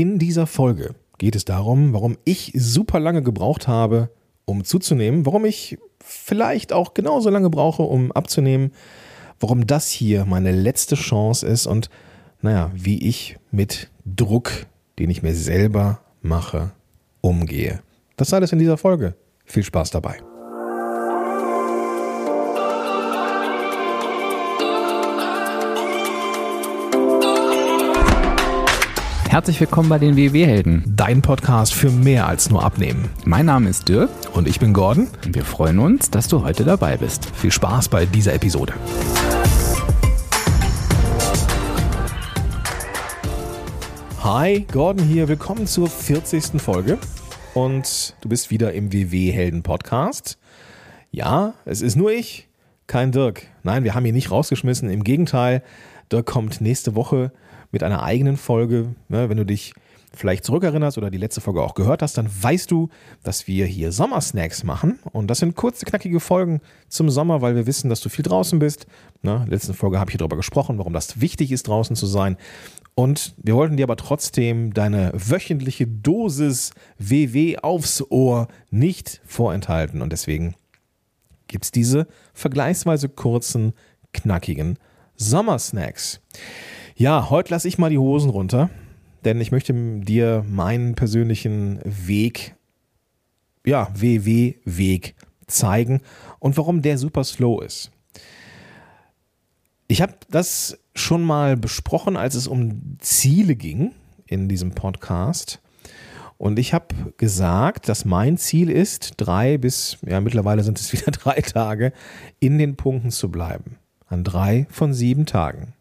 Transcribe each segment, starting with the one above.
In dieser Folge geht es darum, warum ich super lange gebraucht habe, um zuzunehmen, warum ich vielleicht auch genauso lange brauche, um abzunehmen, warum das hier meine letzte Chance ist und naja, wie ich mit Druck, den ich mir selber mache, umgehe. Das alles in dieser Folge. Viel Spaß dabei. Herzlich willkommen bei den WW-Helden. Dein Podcast für mehr als nur Abnehmen. Mein Name ist Dirk Und ich bin Gordon. und wir freuen uns, dass du heute dabei bist. Viel Spaß bei dieser Episode. Hi, Gordon hier. Willkommen zur 40. Folge. Und du bist wieder im WW-Helden-Podcast. Ja, es ist nur ich, kein Dirk. Nein, wir haben ihn nicht rausgeschmissen. Im Gegenteil, Dirk kommt nächste Woche mit einer eigenen Folge. Ne, wenn du dich vielleicht zurückerinnerst oder die letzte Folge auch gehört hast, dann weißt du, dass wir hier Sommersnacks machen. Und das sind kurze, knackige Folgen zum Sommer, weil wir wissen, dass du viel draußen bist. Ne, in der letzten Folge habe ich darüber gesprochen, warum das wichtig ist, draußen zu sein. Und wir wollten dir aber trotzdem deine wöchentliche Dosis WW aufs Ohr nicht vorenthalten. Und deswegen gibt es diese vergleichsweise kurzen, knackigen Sommersnacks. Ja, heute lasse ich mal die Hosen runter, denn ich möchte dir meinen persönlichen Weg, ja, WW-Weg zeigen und warum der super slow ist. Ich habe das schon mal besprochen, als es um Ziele ging in diesem Podcast. Und ich habe gesagt, dass mein Ziel ist, drei bis, ja, mittlerweile sind es wieder drei Tage, in den Punkten zu bleiben. An drei von sieben Tagen.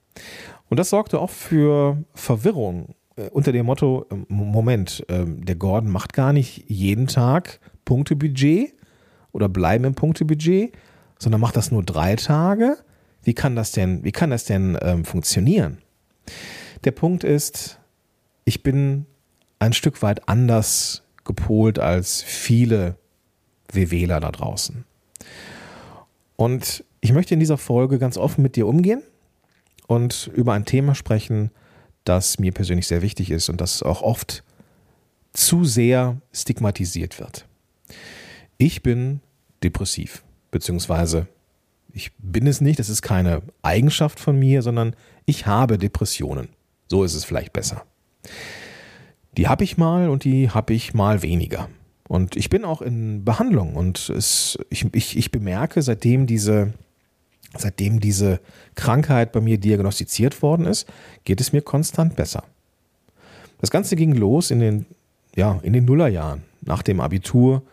Und das sorgte auch für Verwirrung äh, unter dem Motto, ähm, Moment, ähm, der Gordon macht gar nicht jeden Tag Punktebudget oder bleiben im Punktebudget, sondern macht das nur drei Tage. Wie kann das denn, wie kann das denn ähm, funktionieren? Der Punkt ist, ich bin ein Stück weit anders gepolt als viele WWler da draußen. Und ich möchte in dieser Folge ganz offen mit dir umgehen und über ein Thema sprechen, das mir persönlich sehr wichtig ist und das auch oft zu sehr stigmatisiert wird. Ich bin depressiv, beziehungsweise ich bin es nicht, das ist keine Eigenschaft von mir, sondern ich habe Depressionen. So ist es vielleicht besser. Die habe ich mal und die habe ich mal weniger. Und ich bin auch in Behandlung und es, ich, ich, ich bemerke, seitdem diese, seitdem diese Krankheit bei mir diagnostiziert worden ist, geht es mir konstant besser. Das Ganze ging los in den, ja, in den Nullerjahren. Nach dem Abitur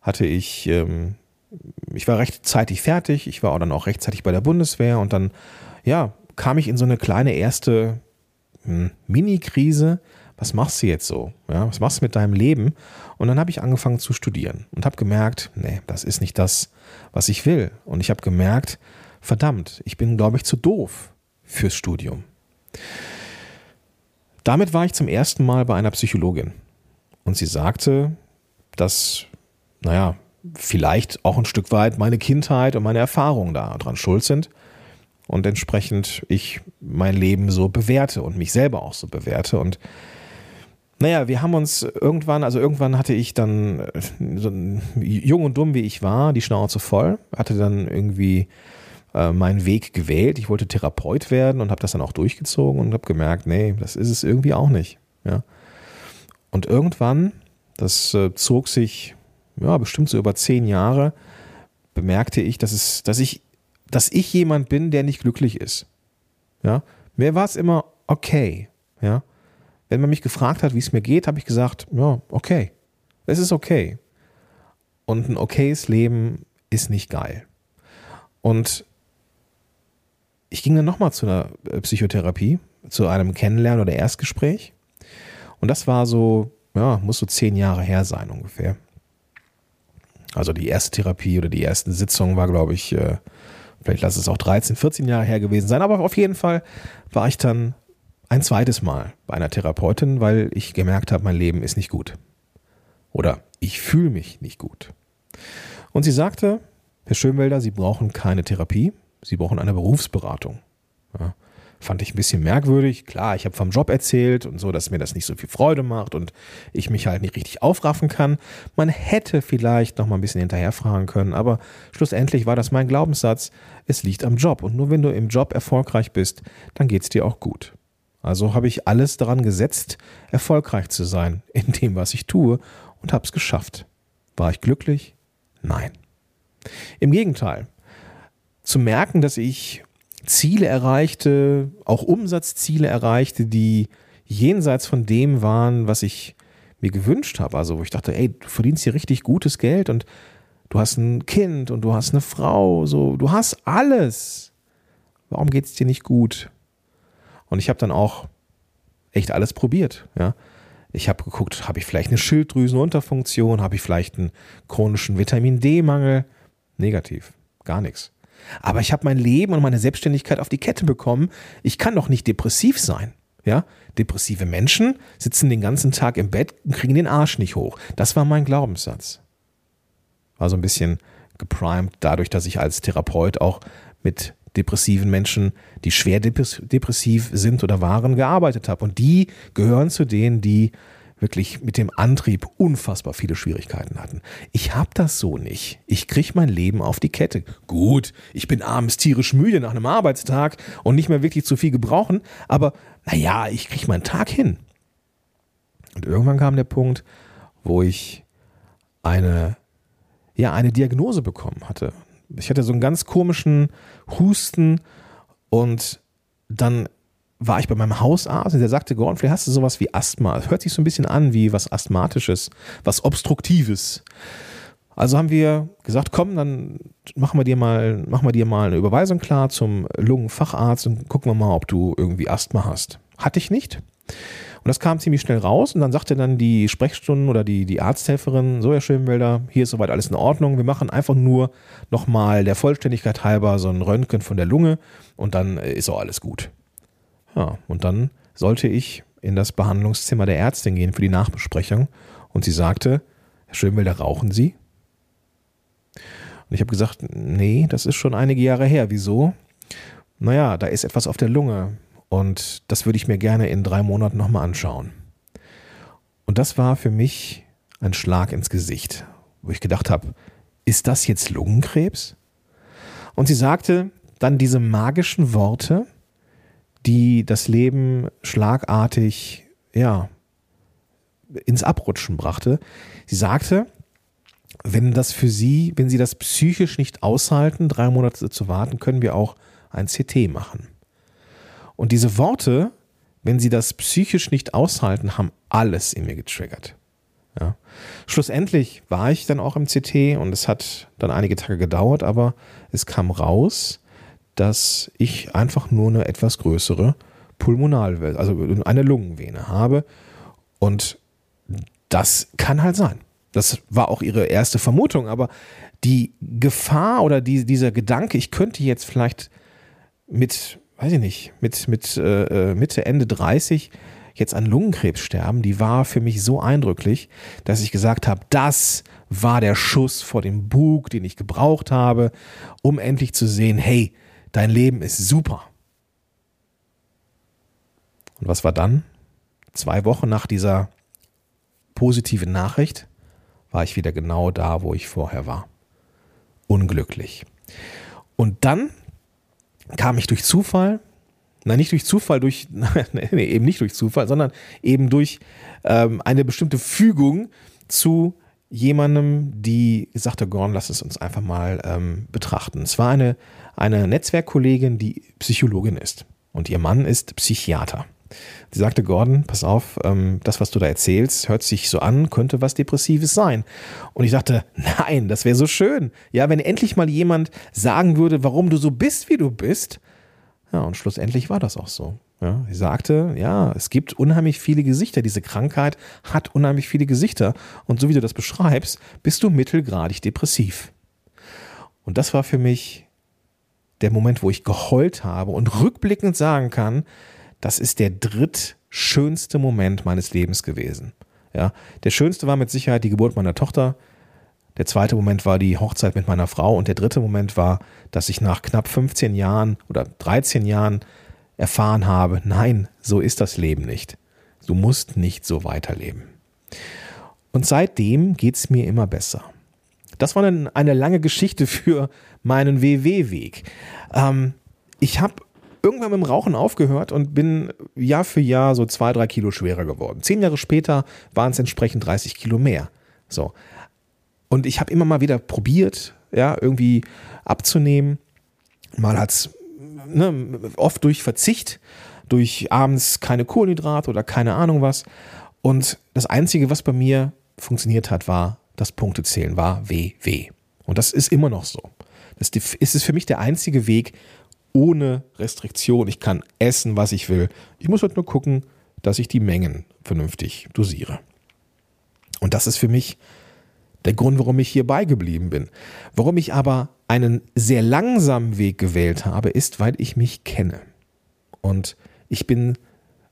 hatte ich, ähm, ich war rechtzeitig fertig, ich war auch dann auch rechtzeitig bei der Bundeswehr und dann, ja, kam ich in so eine kleine erste hm, Mini-Krise. Was machst du jetzt so? Ja, was machst du mit deinem Leben? Und dann habe ich angefangen zu studieren und habe gemerkt, nee, das ist nicht das, was ich will. Und ich habe gemerkt, verdammt, ich bin, glaube ich, zu doof fürs Studium. Damit war ich zum ersten Mal bei einer Psychologin. Und sie sagte, dass, naja, vielleicht auch ein Stück weit meine Kindheit und meine Erfahrungen daran schuld sind und entsprechend ich mein Leben so bewerte und mich selber auch so bewerte. Und naja, wir haben uns irgendwann, also irgendwann hatte ich dann, äh, so jung und dumm wie ich war, die Schnauze voll, hatte dann irgendwie äh, meinen Weg gewählt. Ich wollte Therapeut werden und habe das dann auch durchgezogen und habe gemerkt, nee, das ist es irgendwie auch nicht. Ja. Und irgendwann, das äh, zog sich ja bestimmt so über zehn Jahre, bemerkte ich, dass es, dass ich dass ich jemand bin, der nicht glücklich ist. Ja, mir war es immer okay. Ja, wenn man mich gefragt hat, wie es mir geht, habe ich gesagt, ja, okay. Es ist okay. Und ein okayes Leben ist nicht geil. Und ich ging dann nochmal zu einer Psychotherapie, zu einem Kennenlernen oder Erstgespräch. Und das war so, ja, muss so zehn Jahre her sein ungefähr. Also die erste Therapie oder die erste Sitzung war, glaube ich, äh, vielleicht lass es auch 13, 14 Jahre her gewesen sein, aber auf jeden Fall war ich dann ein zweites Mal bei einer Therapeutin, weil ich gemerkt habe, mein Leben ist nicht gut. Oder ich fühle mich nicht gut. Und sie sagte, Herr Schönwelder, Sie brauchen keine Therapie, Sie brauchen eine Berufsberatung. Ja. Fand ich ein bisschen merkwürdig. Klar, ich habe vom Job erzählt und so, dass mir das nicht so viel Freude macht und ich mich halt nicht richtig aufraffen kann. Man hätte vielleicht noch mal ein bisschen hinterherfragen können, aber schlussendlich war das mein Glaubenssatz, es liegt am Job. Und nur wenn du im Job erfolgreich bist, dann geht es dir auch gut. Also habe ich alles daran gesetzt, erfolgreich zu sein in dem, was ich tue und habe es geschafft. War ich glücklich? Nein. Im Gegenteil. Zu merken, dass ich Ziele erreichte, auch Umsatzziele erreichte, die jenseits von dem waren, was ich mir gewünscht habe. Also wo ich dachte, ey, du verdienst hier richtig gutes Geld und du hast ein Kind und du hast eine Frau, so, du hast alles. Warum geht es dir nicht gut? Und ich habe dann auch echt alles probiert, ja. Ich habe geguckt, habe ich vielleicht eine Schilddrüsenunterfunktion, habe ich vielleicht einen chronischen Vitamin D-Mangel? Negativ, gar nichts. Aber ich habe mein Leben und meine Selbstständigkeit auf die Kette bekommen. Ich kann doch nicht depressiv sein. Ja, depressive Menschen sitzen den ganzen Tag im Bett und kriegen den Arsch nicht hoch. Das war mein Glaubenssatz. War so ein bisschen geprimed dadurch, dass ich als Therapeut auch mit depressiven Menschen, die schwer depressiv sind oder waren, gearbeitet habe. Und die gehören zu denen, die wirklich mit dem Antrieb unfassbar viele Schwierigkeiten hatten. Ich habe das so nicht. Ich kriege mein Leben auf die Kette. Gut, ich bin abends tierisch müde nach einem Arbeitstag und nicht mehr wirklich zu viel gebrauchen, aber naja, ich kriege meinen Tag hin. Und irgendwann kam der Punkt, wo ich eine, ja, eine Diagnose bekommen hatte. Ich hatte so einen ganz komischen Husten und dann war ich bei meinem Hausarzt und der sagte, Gordon, vielleicht hast du sowas wie Asthma. Das hört sich so ein bisschen an wie was Asthmatisches, was Obstruktives. Also haben wir gesagt, komm, dann machen wir dir mal, machen wir dir mal eine Überweisung klar zum Lungenfacharzt und gucken wir mal, ob du irgendwie Asthma hast. Hatte ich nicht. Und das kam ziemlich schnell raus und dann sagte dann die Sprechstunden oder die, die Arzthelferin, so Herr Schönwälder, hier ist soweit alles in Ordnung. Wir machen einfach nur nochmal der Vollständigkeit halber so ein Röntgen von der Lunge und dann ist auch alles gut. Ja, und dann sollte ich in das Behandlungszimmer der Ärztin gehen für die Nachbesprechung und sie sagte, Herr Schönwälder, rauchen Sie? Und ich habe gesagt, nee, das ist schon einige Jahre her. Wieso? Naja, da ist etwas auf der Lunge und das würde ich mir gerne in drei Monaten nochmal anschauen. Und das war für mich ein Schlag ins Gesicht, wo ich gedacht habe, ist das jetzt Lungenkrebs? Und sie sagte dann diese magischen Worte, die das Leben schlagartig, ja, ins Abrutschen brachte. Sie sagte, wenn das für Sie, wenn Sie das psychisch nicht aushalten, drei Monate zu warten, können wir auch ein CT machen. Und diese Worte, wenn Sie das psychisch nicht aushalten, haben alles in mir getriggert. Ja. Schlussendlich war ich dann auch im CT und es hat dann einige Tage gedauert, aber es kam raus, dass ich einfach nur eine etwas größere Pulmonalvene, also eine Lungenvene habe. Und das kann halt sein. Das war auch ihre erste Vermutung, aber die Gefahr oder die, dieser Gedanke, ich könnte jetzt vielleicht mit, weiß ich nicht, mit, mit äh, äh Mitte, Ende 30 jetzt an Lungenkrebs sterben, die war für mich so eindrücklich, dass ich gesagt habe, das war der Schuss vor dem Bug, den ich gebraucht habe, um endlich zu sehen, hey, dein Leben ist super. Und was war dann? Zwei Wochen nach dieser positiven Nachricht war ich wieder genau da, wo ich vorher war. Unglücklich. Und dann kam ich durch Zufall, nein, nicht durch Zufall, durch, nee, eben nicht durch Zufall, sondern eben durch ähm, eine bestimmte Fügung zu jemandem, die sagte, Gorn, lass es uns einfach mal ähm, betrachten. Es war eine, eine Netzwerkkollegin, die Psychologin ist und ihr Mann ist Psychiater. Sie sagte, Gordon, pass auf, ähm, das, was du da erzählst, hört sich so an, könnte was Depressives sein. Und ich dachte, nein, das wäre so schön. Ja, wenn endlich mal jemand sagen würde, warum du so bist, wie du bist. Ja, und schlussendlich war das auch so. Ja, sie sagte, ja, es gibt unheimlich viele Gesichter. Diese Krankheit hat unheimlich viele Gesichter. Und so wie du das beschreibst, bist du mittelgradig depressiv. Und das war für mich der Moment, wo ich geheult habe und rückblickend sagen kann, das ist der drittschönste Moment meines Lebens gewesen. Ja, der schönste war mit Sicherheit die Geburt meiner Tochter. Der zweite Moment war die Hochzeit mit meiner Frau und der dritte Moment war, dass ich nach knapp 15 Jahren oder 13 Jahren erfahren habe, nein, so ist das Leben nicht. Du musst nicht so weiterleben. Und seitdem geht es mir immer besser. Das war eine, lange Geschichte für meinen WW-Weg. Ähm, ich habe irgendwann mit dem Rauchen aufgehört und bin Jahr für Jahr so zwei, drei Kilo schwerer geworden. Zehn Jahre später waren es entsprechend 30 Kilo mehr. So. Und ich habe immer mal wieder probiert, ja, irgendwie abzunehmen. Mal hat es ne, oft durch Verzicht, durch abends keine Kohlenhydrate oder keine Ahnung was. Und das Einzige, was bei mir funktioniert hat, war das Punktezählen, war WW. Und das ist immer noch so. Das ist für mich der einzige Weg ohne Restriktion. Ich kann essen, was ich will. Ich muss halt nur gucken, dass ich die Mengen vernünftig dosiere. Und das ist für mich der Grund, warum ich hier beigeblieben bin. Warum ich aber einen sehr langsamen Weg gewählt habe, ist, weil ich mich kenne. Und ich bin,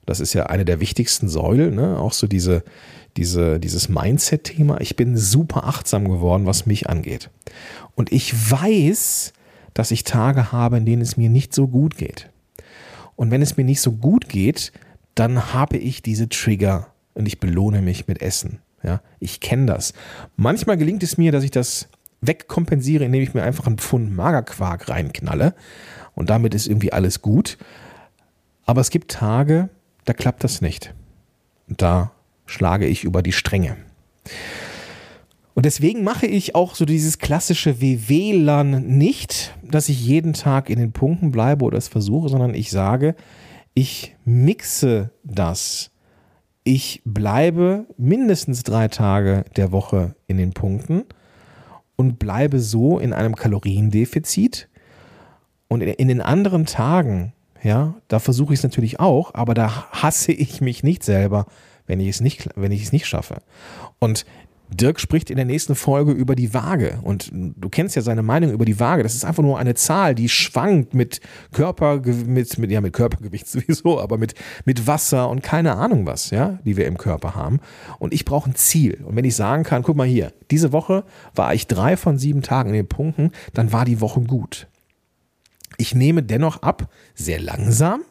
das ist ja eine der wichtigsten Säulen, ne? auch so diese, diese, dieses Mindset-Thema. Ich bin super achtsam geworden, was mich angeht. Und ich weiß, dass ich Tage habe, in denen es mir nicht so gut geht. Und wenn es mir nicht so gut geht, dann habe ich diese Trigger und ich belohne mich mit Essen. Ja, ich kenne das. Manchmal gelingt es mir, dass ich das wegkompensiere, indem ich mir einfach einen Pfund Magerquark reinknalle und damit ist irgendwie alles gut. Aber es gibt Tage, da klappt das nicht. Und da schlage ich über die Stränge. Und deswegen mache ich auch so dieses klassische WWLern nicht, dass ich jeden Tag in den Punkten bleibe oder es versuche, sondern ich sage, ich mixe das ich bleibe mindestens drei Tage der Woche in den Punkten und bleibe so in einem Kaloriendefizit. Und in den anderen Tagen, ja, da versuche ich es natürlich auch, aber da hasse ich mich nicht selber, wenn ich es nicht, wenn ich es nicht schaffe. Und Dirk spricht in der nächsten Folge über die Waage und du kennst ja seine Meinung über die Waage. Das ist einfach nur eine Zahl, die schwankt mit Körper, mit, mit, ja, mit Körpergewicht sowieso, aber mit, mit Wasser und keine Ahnung was, ja, die wir im Körper haben. Und ich brauche ein Ziel. Und wenn ich sagen kann, guck mal hier, diese Woche war ich drei von sieben Tagen in den Punkten, dann war die Woche gut. Ich nehme dennoch ab, sehr langsam,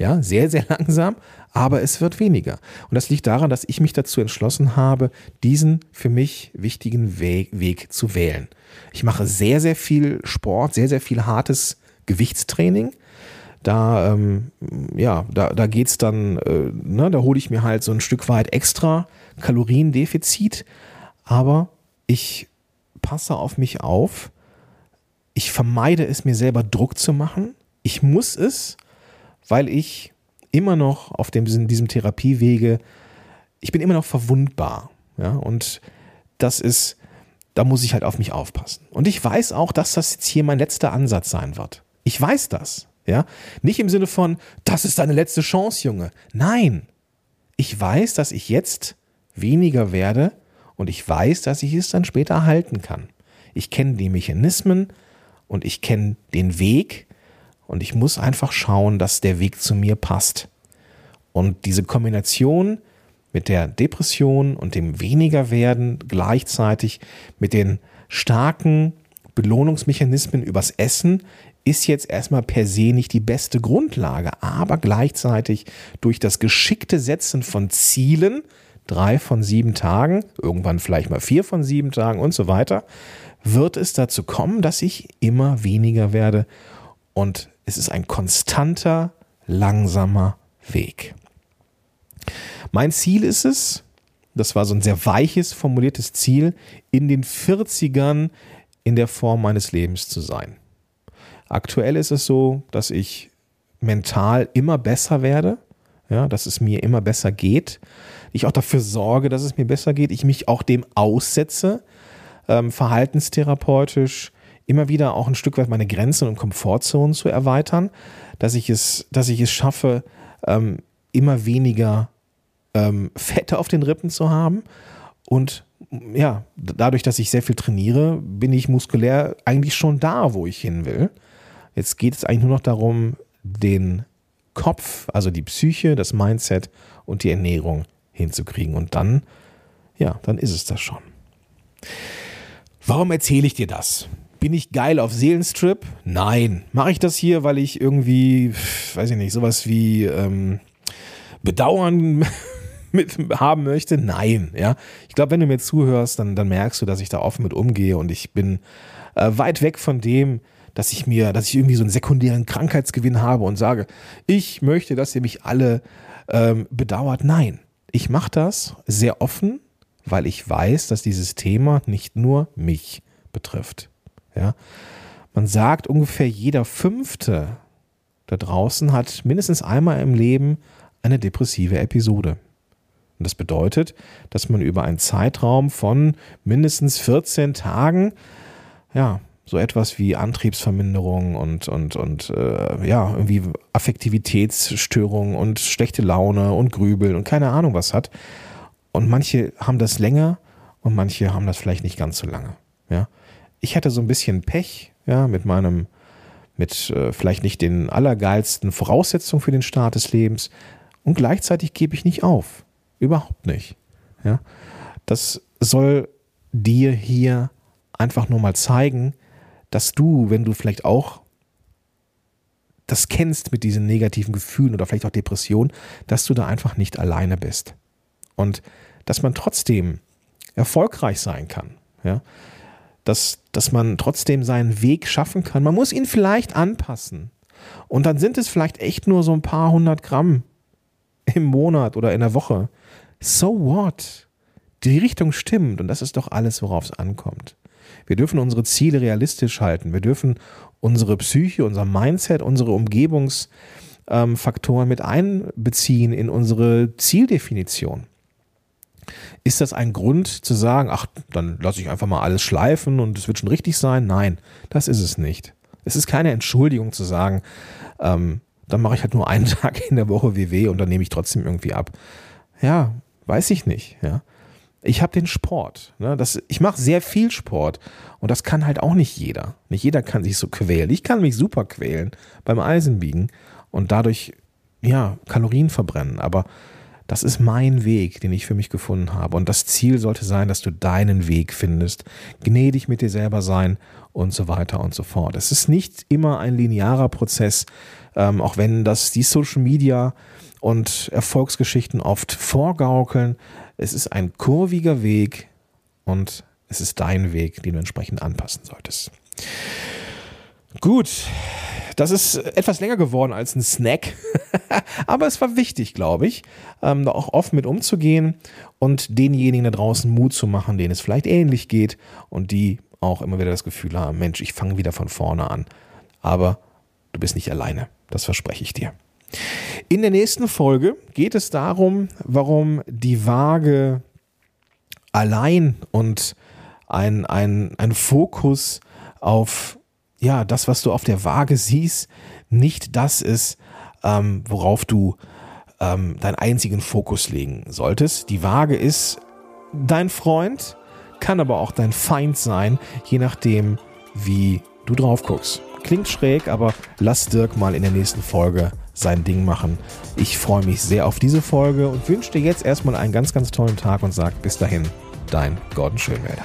ja, sehr, sehr langsam, aber es wird weniger. Und das liegt daran, dass ich mich dazu entschlossen habe, diesen für mich wichtigen Weg, Weg zu wählen. Ich mache sehr, sehr viel Sport, sehr, sehr viel hartes Gewichtstraining. Da, ähm, ja, da, da geht's dann, äh, ne, da hole ich mir halt so ein Stück weit extra Kaloriendefizit, aber ich passe auf mich auf. Ich vermeide es, mir selber Druck zu machen. Ich muss es, weil ich immer noch auf dem, diesem Therapiewege, ich bin immer noch verwundbar. Ja, und das ist, da muss ich halt auf mich aufpassen. Und ich weiß auch, dass das jetzt hier mein letzter Ansatz sein wird. Ich weiß das. Ja, nicht im Sinne von, das ist deine letzte Chance, Junge. Nein. Ich weiß, dass ich jetzt weniger werde und ich weiß, dass ich es dann später halten kann. Ich kenne die Mechanismen und ich kenne den Weg und ich muss einfach schauen, dass der Weg zu mir passt. Und diese Kombination mit der Depression und dem weniger werden gleichzeitig mit den starken Belohnungsmechanismen übers Essen ist jetzt erstmal per se nicht die beste Grundlage, aber gleichzeitig durch das geschickte Setzen von Zielen, drei von sieben Tagen, irgendwann vielleicht mal vier von sieben Tagen und so weiter, wird es dazu kommen, dass ich immer weniger werde und es ist ein konstanter, langsamer Weg. Mein Ziel ist es, das war so ein sehr weiches, formuliertes Ziel, in den 40ern in der Form meines Lebens zu sein. Aktuell ist es so, dass ich mental immer besser werde, ja, dass es mir immer besser geht. Ich auch dafür sorge, dass es mir besser geht. Ich mich auch dem aussetze, ähm, verhaltenstherapeutisch, immer wieder auch ein Stück weit meine Grenzen und Komfortzonen zu erweitern, dass ich es, dass ich es schaffe, ähm, immer weniger ähm, Fette auf den Rippen zu haben. Und ja, dadurch, dass ich sehr viel trainiere, bin ich muskulär eigentlich schon da, wo ich hin will. Jetzt geht es eigentlich nur noch darum, den Kopf, also die Psyche, das Mindset und die Ernährung hinzukriegen. Und dann, ja, dann ist es das schon. Warum erzähle ich dir das? Bin ich geil auf Seelenstrip? Nein. Mache ich das hier, weil ich irgendwie, weiß ich nicht, sowas wie ähm, Bedauern mit haben möchte? Nein. Ja. Ich glaube, wenn du mir zuhörst, dann, dann merkst du, dass ich da offen mit umgehe und ich bin äh, weit weg von dem, dass ich mir, dass ich irgendwie so einen sekundären Krankheitsgewinn habe und sage, ich möchte, dass ihr mich alle ähm, bedauert. Nein. Ich mache das sehr offen, weil ich weiß, dass dieses Thema nicht nur mich betrifft. Ja? Man sagt, ungefähr jeder Fünfte da draußen hat mindestens einmal im Leben eine depressive Episode. Und das bedeutet, dass man über einen Zeitraum von mindestens 14 Tagen, ja, so etwas wie Antriebsverminderung und, und, und äh, ja, irgendwie Affektivitätsstörungen und schlechte Laune und Grübeln und keine Ahnung was hat. Und manche haben das länger und manche haben das vielleicht nicht ganz so lange. Ja ich hatte so ein bisschen Pech, ja, mit meinem, mit äh, vielleicht nicht den allergeilsten Voraussetzungen für den Start des Lebens und gleichzeitig gebe ich nicht auf. Überhaupt nicht. Ja. Das soll dir hier einfach nur mal zeigen, dass du, wenn du vielleicht auch das kennst mit diesen negativen Gefühlen oder vielleicht auch Depressionen, dass du da einfach nicht alleine bist. Und dass man trotzdem erfolgreich sein kann. Ja? Dass, dass man trotzdem seinen Weg schaffen kann. Man muss ihn vielleicht anpassen. Und dann sind es vielleicht echt nur so ein paar hundert Gramm im Monat oder in der Woche. So what? Die Richtung stimmt und das ist doch alles, worauf es ankommt. Wir dürfen unsere Ziele realistisch halten. Wir dürfen unsere Psyche, unser Mindset, unsere Umgebungsfaktoren mit einbeziehen in unsere Zieldefinition. Ist das ein Grund zu sagen, ach, dann lasse ich einfach mal alles schleifen und es wird schon richtig sein? Nein, das ist es nicht. Es ist keine Entschuldigung zu sagen, ähm, dann mache ich halt nur einen Tag in der Woche WW und dann nehme ich trotzdem irgendwie ab. Ja, weiß ich nicht. Ja. Ich habe den Sport. Ne? Das, ich mache sehr viel Sport und das kann halt auch nicht jeder. Nicht jeder kann sich so quälen. Ich kann mich super quälen beim Eisenbiegen und dadurch ja Kalorien verbrennen. Aber das ist mein Weg, den ich für mich gefunden habe. Und das Ziel sollte sein, dass du deinen Weg findest, gnädig mit dir selber sein und so weiter und so fort. Es ist nicht immer ein linearer Prozess, ähm, auch wenn das die Social Media und Erfolgsgeschichten oft vorgaukeln. Es ist ein kurviger Weg und es ist dein Weg, den du entsprechend anpassen solltest. Gut, das ist etwas länger geworden als ein Snack, aber es war wichtig, glaube ich, ähm, da auch offen mit umzugehen und denjenigen da draußen Mut zu machen, denen es vielleicht ähnlich geht und die auch immer wieder das Gefühl haben, Mensch, ich fange wieder von vorne an. Aber du bist nicht alleine, das verspreche ich dir. In der nächsten Folge geht es darum, warum die Waage allein und ein, ein, ein Fokus auf ja, das, was du auf der Waage siehst, nicht das ist, ähm, worauf du ähm, deinen einzigen Fokus legen solltest. Die Waage ist dein Freund, kann aber auch dein Feind sein, je nachdem, wie du drauf guckst. Klingt schräg, aber lass Dirk mal in der nächsten Folge sein Ding machen. Ich freue mich sehr auf diese Folge und wünsche dir jetzt erstmal einen ganz, ganz tollen Tag und sag bis dahin, dein Gordon Schönwälder.